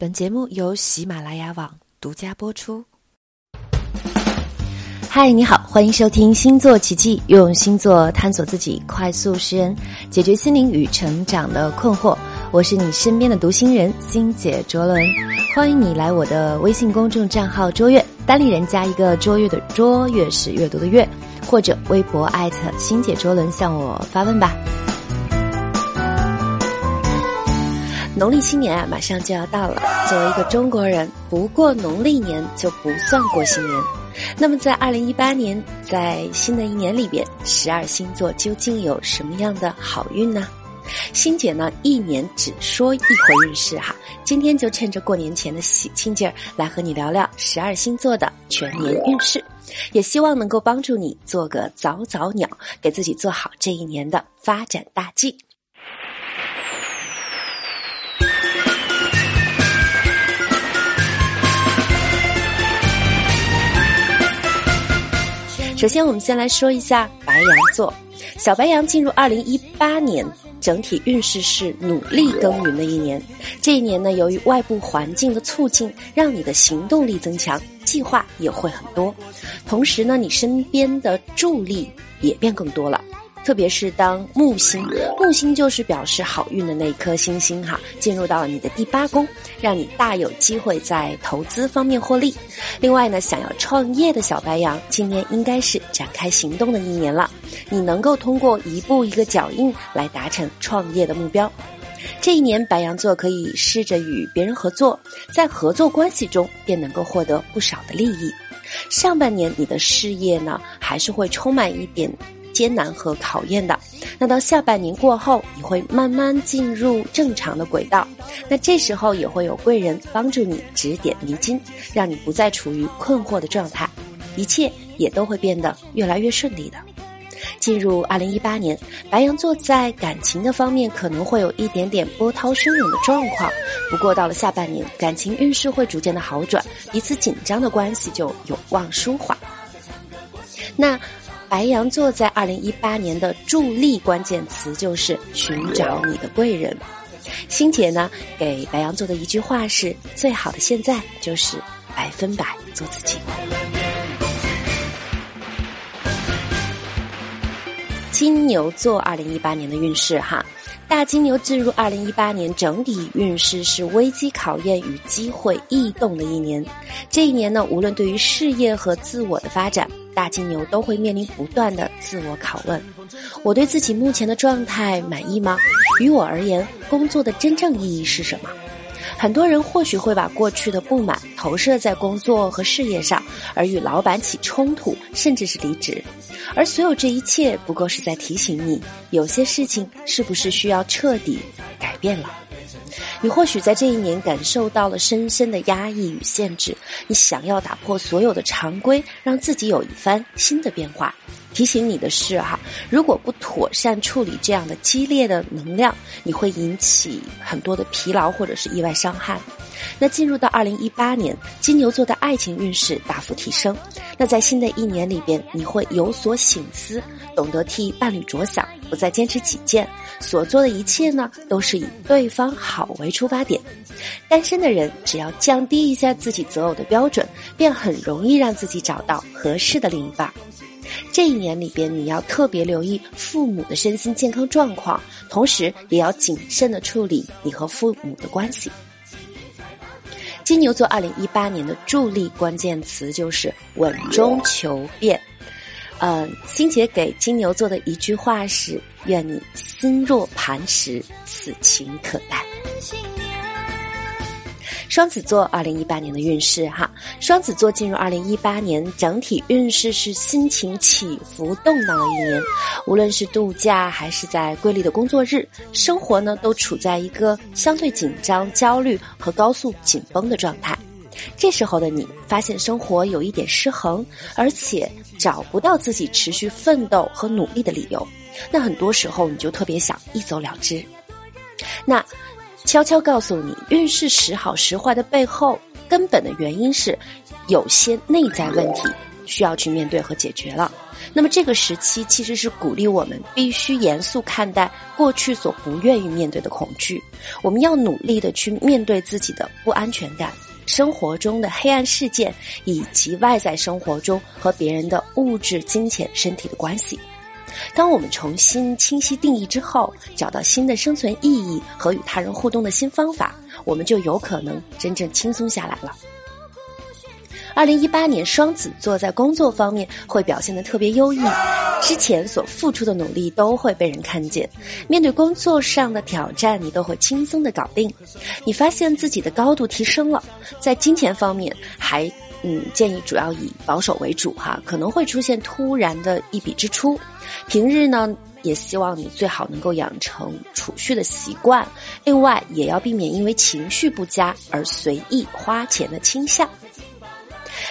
本节目由喜马拉雅网独家播出。嗨，你好，欢迎收听星座奇迹，用星座探索自己，快速识人，解决心灵与成长的困惑。我是你身边的读心人星姐卓伦，欢迎你来我的微信公众账号“卓越”，单立人加一个“卓越”的“卓越”是阅读的“阅”，或者微博艾特星姐卓伦向我发问吧。农历新年啊，马上就要到了。作为一个中国人，不过农历年就不算过新年。那么，在二零一八年，在新的一年里边，十二星座究竟有什么样的好运呢？星姐呢，一年只说一回运势哈。今天就趁着过年前的喜庆劲儿，来和你聊聊十二星座的全年运势，也希望能够帮助你做个早早鸟，给自己做好这一年的发展大计。首先，我们先来说一下白羊座。小白羊进入二零一八年，整体运势是努力耕耘的一年。这一年呢，由于外部环境的促进，让你的行动力增强，计划也会很多。同时呢，你身边的助力也变更多了。特别是当木星，木星就是表示好运的那一颗星星哈，进入到你的第八宫，让你大有机会在投资方面获利。另外呢，想要创业的小白羊，今年应该是展开行动的一年了。你能够通过一步一个脚印来达成创业的目标。这一年，白羊座可以试着与别人合作，在合作关系中便能够获得不少的利益。上半年你的事业呢，还是会充满一点。艰难和考验的，那到下半年过后，你会慢慢进入正常的轨道。那这时候也会有贵人帮助你指点迷津，让你不再处于困惑的状态，一切也都会变得越来越顺利的。进入二零一八年，白羊座在感情的方面可能会有一点点波涛汹涌的状况，不过到了下半年，感情运势会逐渐的好转，彼此紧张的关系就有望舒缓。那。白羊座在二零一八年的助力关键词就是寻找你的贵人。星姐呢给白羊座的一句话是：最好的现在就是百分百做自己。金牛座二零一八年的运势哈。大金牛进入二零一八年，整体运势是危机考验与机会异动的一年。这一年呢，无论对于事业和自我的发展，大金牛都会面临不断的自我拷问：我对自己目前的状态满意吗？于我而言，工作的真正意义是什么？很多人或许会把过去的不满投射在工作和事业上，而与老板起冲突，甚至是离职。而所有这一切，不过是在提醒你，有些事情是不是需要彻底改变了？你或许在这一年感受到了深深的压抑与限制，你想要打破所有的常规，让自己有一番新的变化。提醒你的是哈，如果不妥善处理这样的激烈的能量，你会引起很多的疲劳或者是意外伤害。那进入到二零一八年，金牛座的爱情运势大幅提升。那在新的一年里边，你会有所醒思，懂得替伴侣着想，不再坚持己见，所做的一切呢，都是以对方好为出发点。单身的人只要降低一下自己择偶的标准，便很容易让自己找到合适的另一半。这一年里边，你要特别留意父母的身心健康状况，同时也要谨慎的处理你和父母的关系。金牛座二零一八年的助力关键词就是稳中求变。嗯，星姐给金牛座的一句话是：愿你心若磐石，此情可待。双子座二零一八年的运势哈，双子座进入二零一八年，整体运势是心情起伏动荡的一年。无论是度假还是在瑰丽的工作日，生活呢都处在一个相对紧张、焦虑和高速紧绷的状态。这时候的你，发现生活有一点失衡，而且找不到自己持续奋斗和努力的理由。那很多时候，你就特别想一走了之。那。悄悄告诉你，运势时好时坏的背后，根本的原因是有些内在问题需要去面对和解决了。那么这个时期其实是鼓励我们必须严肃看待过去所不愿意面对的恐惧，我们要努力的去面对自己的不安全感、生活中的黑暗事件以及外在生活中和别人的物质、金钱、身体的关系。当我们重新清晰定义之后，找到新的生存意义和与他人互动的新方法，我们就有可能真正轻松下来了。二零一八年，双子座在工作方面会表现得特别优异，之前所付出的努力都会被人看见。面对工作上的挑战，你都会轻松的搞定。你发现自己的高度提升了，在金钱方面还。嗯，建议主要以保守为主哈，可能会出现突然的一笔支出。平日呢，也希望你最好能够养成储蓄的习惯，另外也要避免因为情绪不佳而随意花钱的倾向。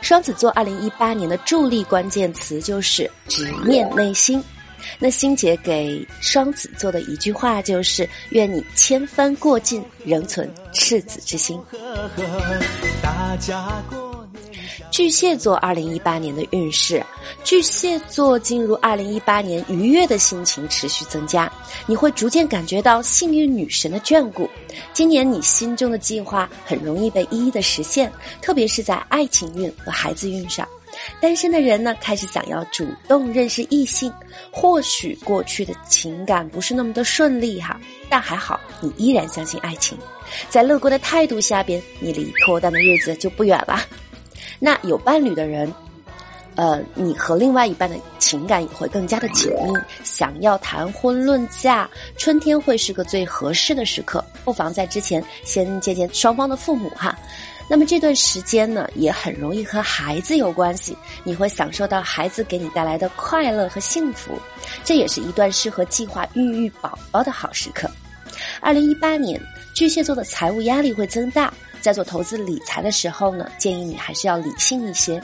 双子座二零一八年的助力关键词就是直面内心。那欣姐给双子座的一句话就是：愿你千帆过尽，仍存赤子之心。大家过。巨蟹座二零一八年的运势，巨蟹座进入二零一八年，愉悦的心情持续增加，你会逐渐感觉到幸运女神的眷顾。今年你心中的计划很容易被一一的实现，特别是在爱情运和孩子运上。单身的人呢，开始想要主动认识异性，或许过去的情感不是那么的顺利哈，但还好你依然相信爱情，在乐观的态度下边，你离脱单的日子就不远了。那有伴侣的人，呃，你和另外一半的情感也会更加的紧密。想要谈婚论嫁，春天会是个最合适的时刻，不妨在之前先见见双方的父母哈。那么这段时间呢，也很容易和孩子有关系，你会享受到孩子给你带来的快乐和幸福，这也是一段适合计划孕育宝宝的好时刻。二零一八年，巨蟹座的财务压力会增大。在做投资理财的时候呢，建议你还是要理性一些。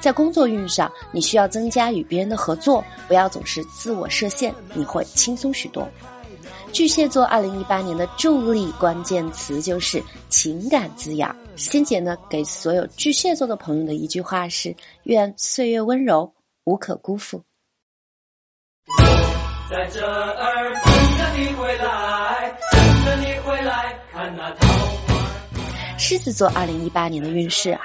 在工作运上，你需要增加与别人的合作，不要总是自我设限，你会轻松许多。巨蟹座二零一八年的助力关键词就是情感滋养。仙姐呢，给所有巨蟹座的朋友的一句话是：愿岁月温柔，无可辜负。在这儿等着你回来，狮子座二零一八年的运势啊，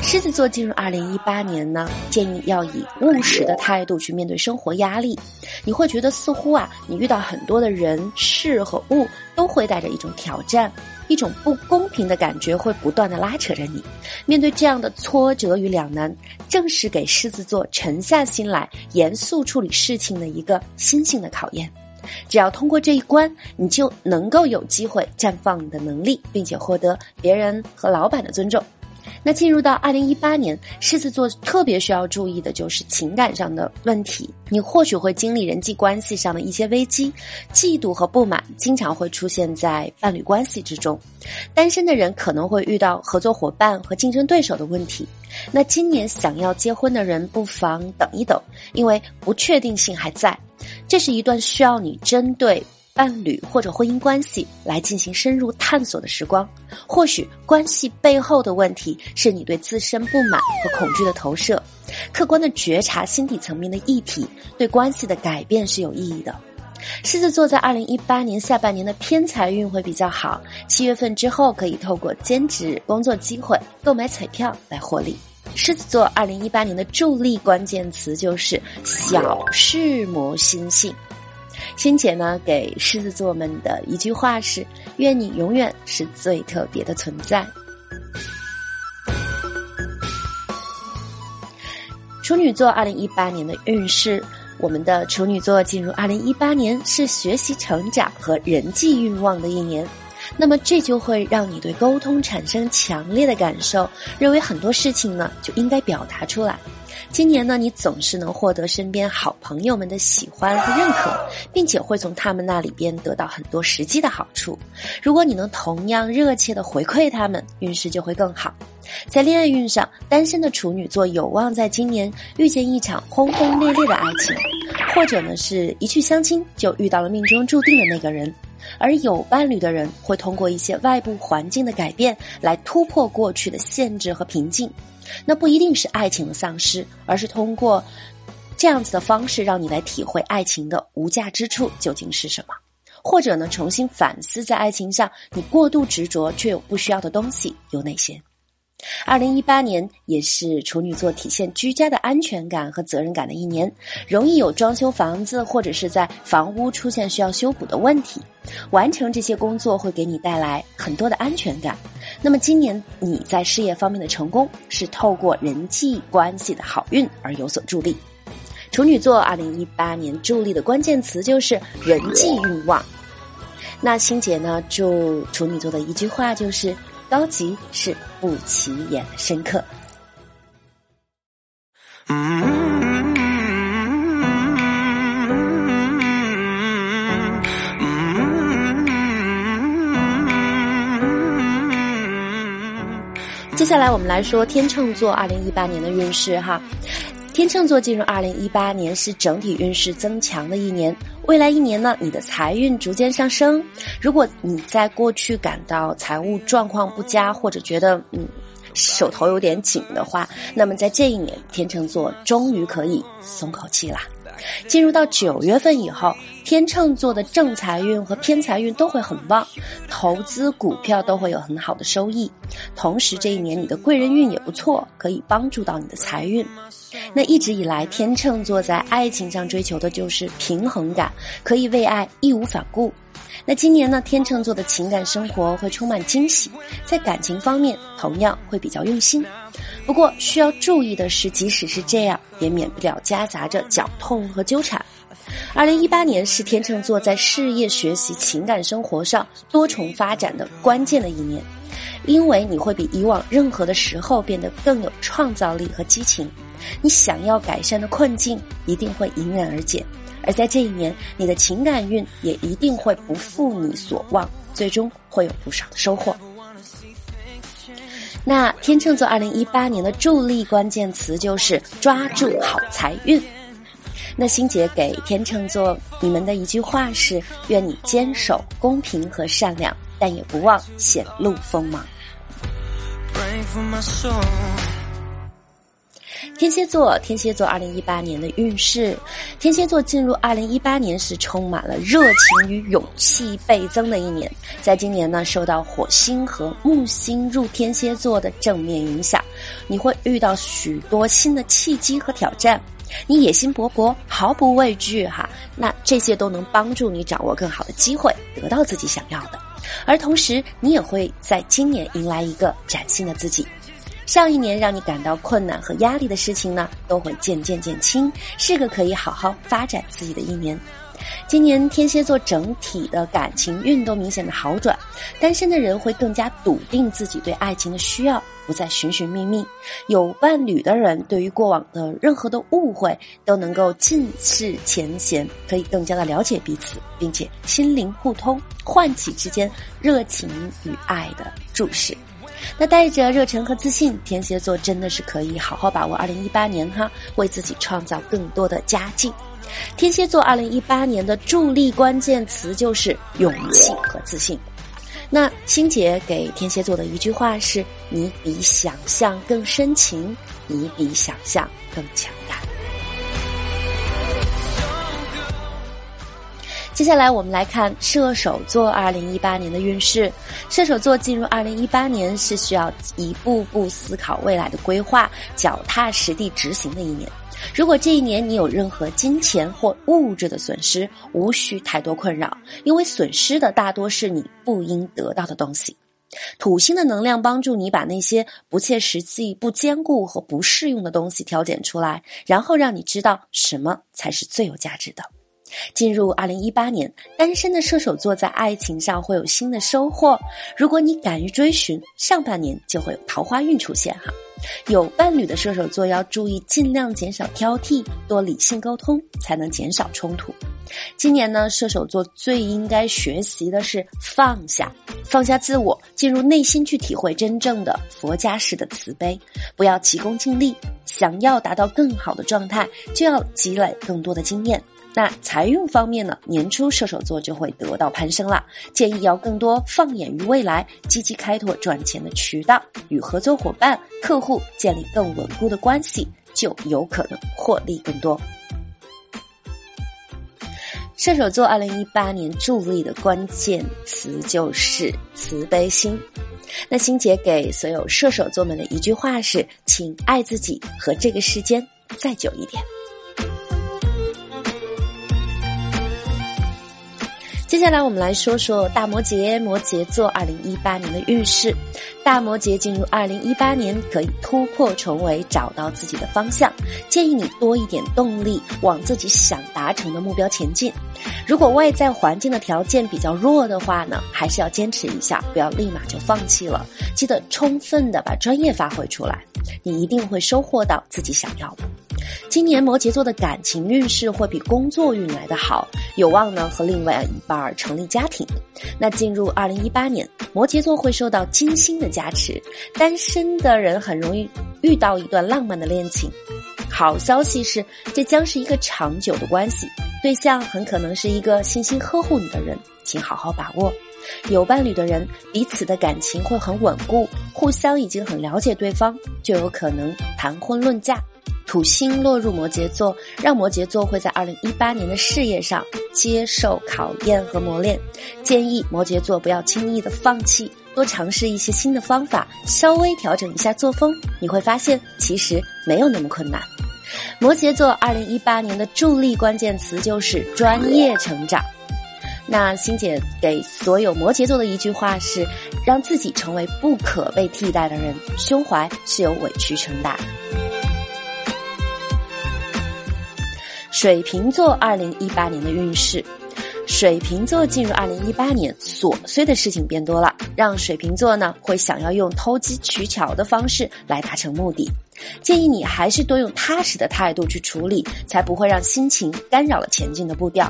狮子座进入二零一八年呢，建议要以务实的态度去面对生活压力。你会觉得似乎啊，你遇到很多的人事和物都会带着一种挑战，一种不公平的感觉会不断的拉扯着你。面对这样的挫折与两难，正是给狮子座沉下心来、严肃处理事情的一个心性的考验。只要通过这一关，你就能够有机会绽放你的能力，并且获得别人和老板的尊重。那进入到二零一八年，狮子座特别需要注意的就是情感上的问题。你或许会经历人际关系上的一些危机，嫉妒和不满经常会出现在伴侣关系之中。单身的人可能会遇到合作伙伴和竞争对手的问题。那今年想要结婚的人，不妨等一等，因为不确定性还在。这是一段需要你针对伴侣或者婚姻关系来进行深入探索的时光。或许关系背后的问题是你对自身不满和恐惧的投射。客观的觉察心底层面的议题，对关系的改变是有意义的。狮子座在二零一八年下半年的偏财运会比较好，七月份之后可以透过兼职工作机会、购买彩票来获利。狮子座二零一八年的助力关键词就是小事磨心性。仙姐呢给狮子座们的一句话是：愿你永远是最特别的存在。处女座二零一八年的运势，我们的处女座进入二零一八年是学习成长和人际欲望的一年。那么这就会让你对沟通产生强烈的感受，认为很多事情呢就应该表达出来。今年呢，你总是能获得身边好朋友们的喜欢和认可，并且会从他们那里边得到很多实际的好处。如果你能同样热切的回馈他们，运势就会更好。在恋爱运上，单身的处女座有望在今年遇见一场轰轰烈烈的爱情，或者呢是一去相亲就遇到了命中注定的那个人。而有伴侣的人会通过一些外部环境的改变来突破过去的限制和瓶颈，那不一定是爱情的丧失，而是通过这样子的方式让你来体会爱情的无价之处究竟是什么，或者呢，重新反思在爱情上你过度执着却又不需要的东西有哪些。二零一八年也是处女座体现居家的安全感和责任感的一年，容易有装修房子或者是在房屋出现需要修补的问题，完成这些工作会给你带来很多的安全感。那么今年你在事业方面的成功是透过人际关系的好运而有所助力。处女座二零一八年助力的关键词就是人际欲望。那星姐呢，祝处女座的一句话就是。高级是不起眼的深刻。接下来我们来说天秤座二零一八年的运势哈。天秤座进入二零一八年是整体运势增强的一年，未来一年呢，你的财运逐渐上升。如果你在过去感到财务状况不佳，或者觉得嗯手头有点紧的话，那么在这一年，天秤座终于可以松口气啦。进入到九月份以后，天秤座的正财运和偏财运都会很旺，投资股票都会有很好的收益。同时，这一年你的贵人运也不错，可以帮助到你的财运。那一直以来，天秤座在爱情上追求的就是平衡感，可以为爱义无反顾。那今年呢，天秤座的情感生活会充满惊喜，在感情方面同样会比较用心。不过需要注意的是，即使是这样，也免不了夹杂着绞痛和纠缠。二零一八年是天秤座在事业、学习、情感生活上多重发展的关键的一年，因为你会比以往任何的时候变得更有创造力和激情。你想要改善的困境一定会迎刃而解，而在这一年，你的情感运也一定会不负你所望，最终会有不少的收获。那天秤座二零一八年的助力关键词就是抓住好财运。那心姐给天秤座你们的一句话是：愿你坚守公平和善良，但也不忘显露锋芒。天蝎座，天蝎座二零一八年的运势，天蝎座进入二零一八年是充满了热情与勇气倍增的一年。在今年呢，受到火星和木星入天蝎座的正面影响，你会遇到许多新的契机和挑战。你野心勃勃，毫不畏惧哈，那这些都能帮助你掌握更好的机会，得到自己想要的。而同时，你也会在今年迎来一个崭新的自己。上一年让你感到困难和压力的事情呢，都会渐渐减轻，是个可以好好发展自己的一年。今年天蝎座整体的感情运都明显的好转，单身的人会更加笃定自己对爱情的需要，不再寻寻觅觅；有伴侣的人对于过往的任何的误会都能够尽释前嫌，可以更加的了解彼此，并且心灵互通，唤起之间热情与爱的注视。那带着热忱和自信，天蝎座真的是可以好好把握二零一八年哈，为自己创造更多的佳境。天蝎座二零一八年的助力关键词就是勇气和自信。那星姐给天蝎座的一句话是：你比想象更深情，你比想象更强大。接下来我们来看射手座二零一八年的运势。射手座进入二零一八年是需要一步步思考未来的规划，脚踏实地执行的一年。如果这一年你有任何金钱或物质的损失，无需太多困扰，因为损失的大多是你不应得到的东西。土星的能量帮助你把那些不切实际、不坚固和不适用的东西挑拣出来，然后让你知道什么才是最有价值的。进入二零一八年，单身的射手座在爱情上会有新的收获。如果你敢于追寻，上半年就会有桃花运出现哈。有伴侣的射手座要注意，尽量减少挑剔，多理性沟通，才能减少冲突。今年呢，射手座最应该学习的是放下，放下自我，进入内心去体会真正的佛家式的慈悲，不要急功近利。想要达到更好的状态，就要积累更多的经验。那财运方面呢？年初射手座就会得到攀升了，建议要更多放眼于未来，积极开拓赚钱的渠道，与合作伙伴、客户不建立更稳固的关系就有可能获利更多。射手座二零一八年助力的关键词就是慈悲心。那心姐给所有射手座们的一句话是请爱自己和这个世间再久一点。接下来我们来说说大摩羯摩羯座二零一八年的运势。大摩羯进入二零一八年可以突破重围，找到自己的方向。建议你多一点动力，往自己想达成的目标前进。如果外在环境的条件比较弱的话呢，还是要坚持一下，不要立马就放弃了。记得充分的把专业发挥出来，你一定会收获到自己想要的。今年摩羯座的感情运势会比工作运来的好，有望呢和另外一半儿成立家庭。那进入二零一八年，摩羯座会受到金星的加持，单身的人很容易遇到一段浪漫的恋情。好消息是，这将是一个长久的关系，对象很可能是一个细心呵护你的人，请好好把握。有伴侣的人，彼此的感情会很稳固，互相已经很了解对方，就有可能谈婚论嫁。土星落入摩羯座，让摩羯座会在二零一八年的事业上接受考验和磨练。建议摩羯座不要轻易的放弃，多尝试一些新的方法，稍微调整一下作风，你会发现其实没有那么困难。摩羯座二零一八年的助力关键词就是专业成长。那欣姐给所有摩羯座的一句话是：让自己成为不可被替代的人，胸怀是由委屈承担。水瓶座二零一八年的运势，水瓶座进入二零一八年，琐碎的事情变多了，让水瓶座呢会想要用投机取巧的方式来达成目的。建议你还是多用踏实的态度去处理，才不会让心情干扰了前进的步调。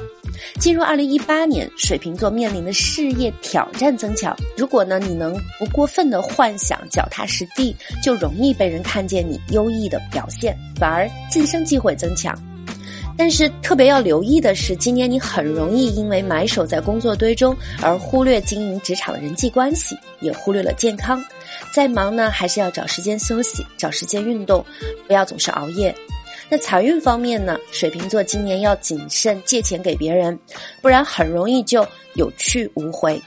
进入二零一八年，水瓶座面临的事业挑战增强。如果呢你能不过分的幻想，脚踏实地，就容易被人看见你优异的表现，反而晋升机会增强。但是特别要留意的是，今年你很容易因为埋首在工作堆中而忽略经营职场的人际关系，也忽略了健康。再忙呢，还是要找时间休息，找时间运动，不要总是熬夜。那财运方面呢，水瓶座今年要谨慎借钱给别人，不然很容易就有去无回。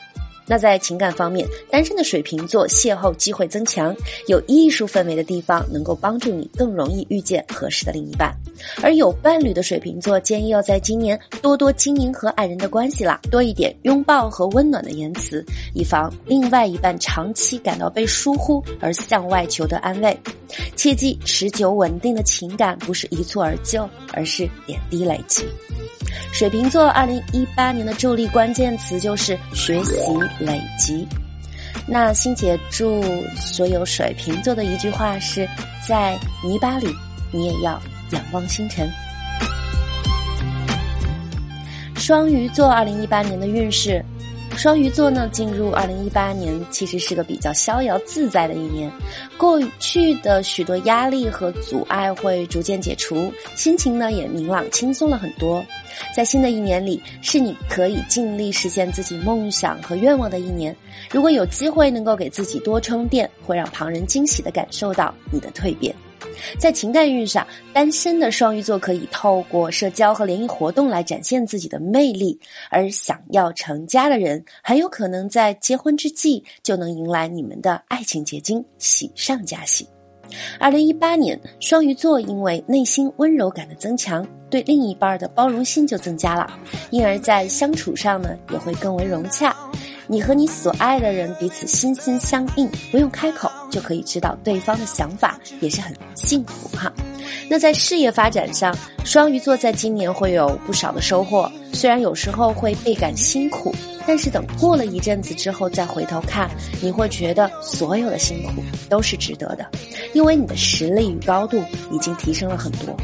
那在情感方面，单身的水瓶座邂逅机会增强，有艺术氛围的地方能够帮助你更容易遇见合适的另一半。而有伴侣的水瓶座建议要在今年多多经营和爱人的关系啦，多一点拥抱和温暖的言辞，以防另外一半长期感到被疏忽而向外求得安慰。切记，持久稳定的情感不是一蹴而就，而是点滴累积。水瓶座二零一八年的助力关键词就是学习累积。那欣姐祝所有水瓶座的一句话是：在泥巴里，你也要仰望星辰。双鱼座二零一八年的运势。双鱼座呢，进入二零一八年其实是个比较逍遥自在的一年，过去的许多压力和阻碍会逐渐解除，心情呢也明朗轻松了很多。在新的一年里，是你可以尽力实现自己梦想和愿望的一年。如果有机会能够给自己多充电，会让旁人惊喜的感受到你的蜕变。在情感运上，单身的双鱼座可以透过社交和联谊活动来展现自己的魅力；而想要成家的人，很有可能在结婚之际就能迎来你们的爱情结晶，喜上加喜。二零一八年，双鱼座因为内心温柔感的增强，对另一半的包容心就增加了，因而，在相处上呢也会更为融洽。你和你所爱的人彼此心心相印，不用开口就可以知道对方的想法，也是很幸福哈。那在事业发展上，双鱼座在今年会有不少的收获，虽然有时候会倍感辛苦，但是等过了一阵子之后再回头看，你会觉得所有的辛苦都是值得的，因为你的实力与高度已经提升了很多。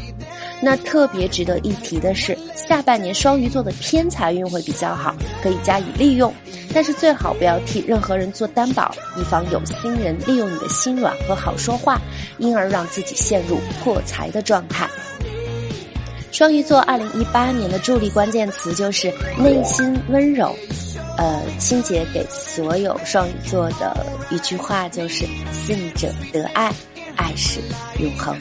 那特别值得一提的是，下半年双鱼座的偏财运会比较好，可以加以利用。但是最好不要替任何人做担保，以防有心人利用你的心软和好说话，因而让自己陷入破财的状态。双鱼座二零一八年的助力关键词就是内心温柔。呃，欣姐给所有双鱼座的一句话就是：信者得爱，爱是永恒。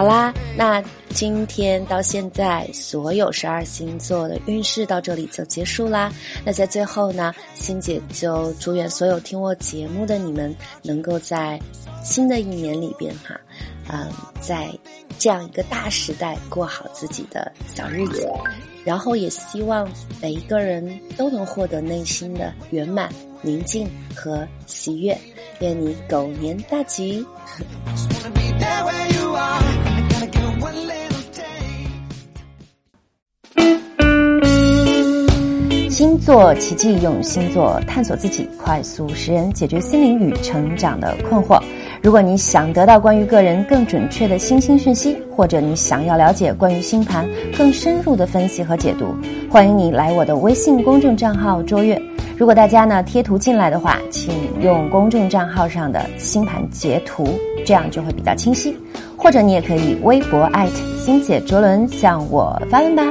好啦，那今天到现在所有十二星座的运势到这里就结束啦。那在最后呢，欣姐就祝愿所有听我节目的你们，能够在新的一年里边哈，嗯，在这样一个大时代过好自己的小日子，然后也希望每一个人都能获得内心的圆满、宁静和喜悦。愿你狗年大吉！星座奇迹，用星座探索自己，快速识人，解决心灵与成长的困惑。如果你想得到关于个人更准确的星星讯息，或者你想要了解关于星盘更深入的分析和解读，欢迎你来我的微信公众账号卓越。如果大家呢贴图进来的话，请用公众账号上的星盘截图，这样就会比较清晰。或者你也可以微博艾特星姐卓伦向我发问吧。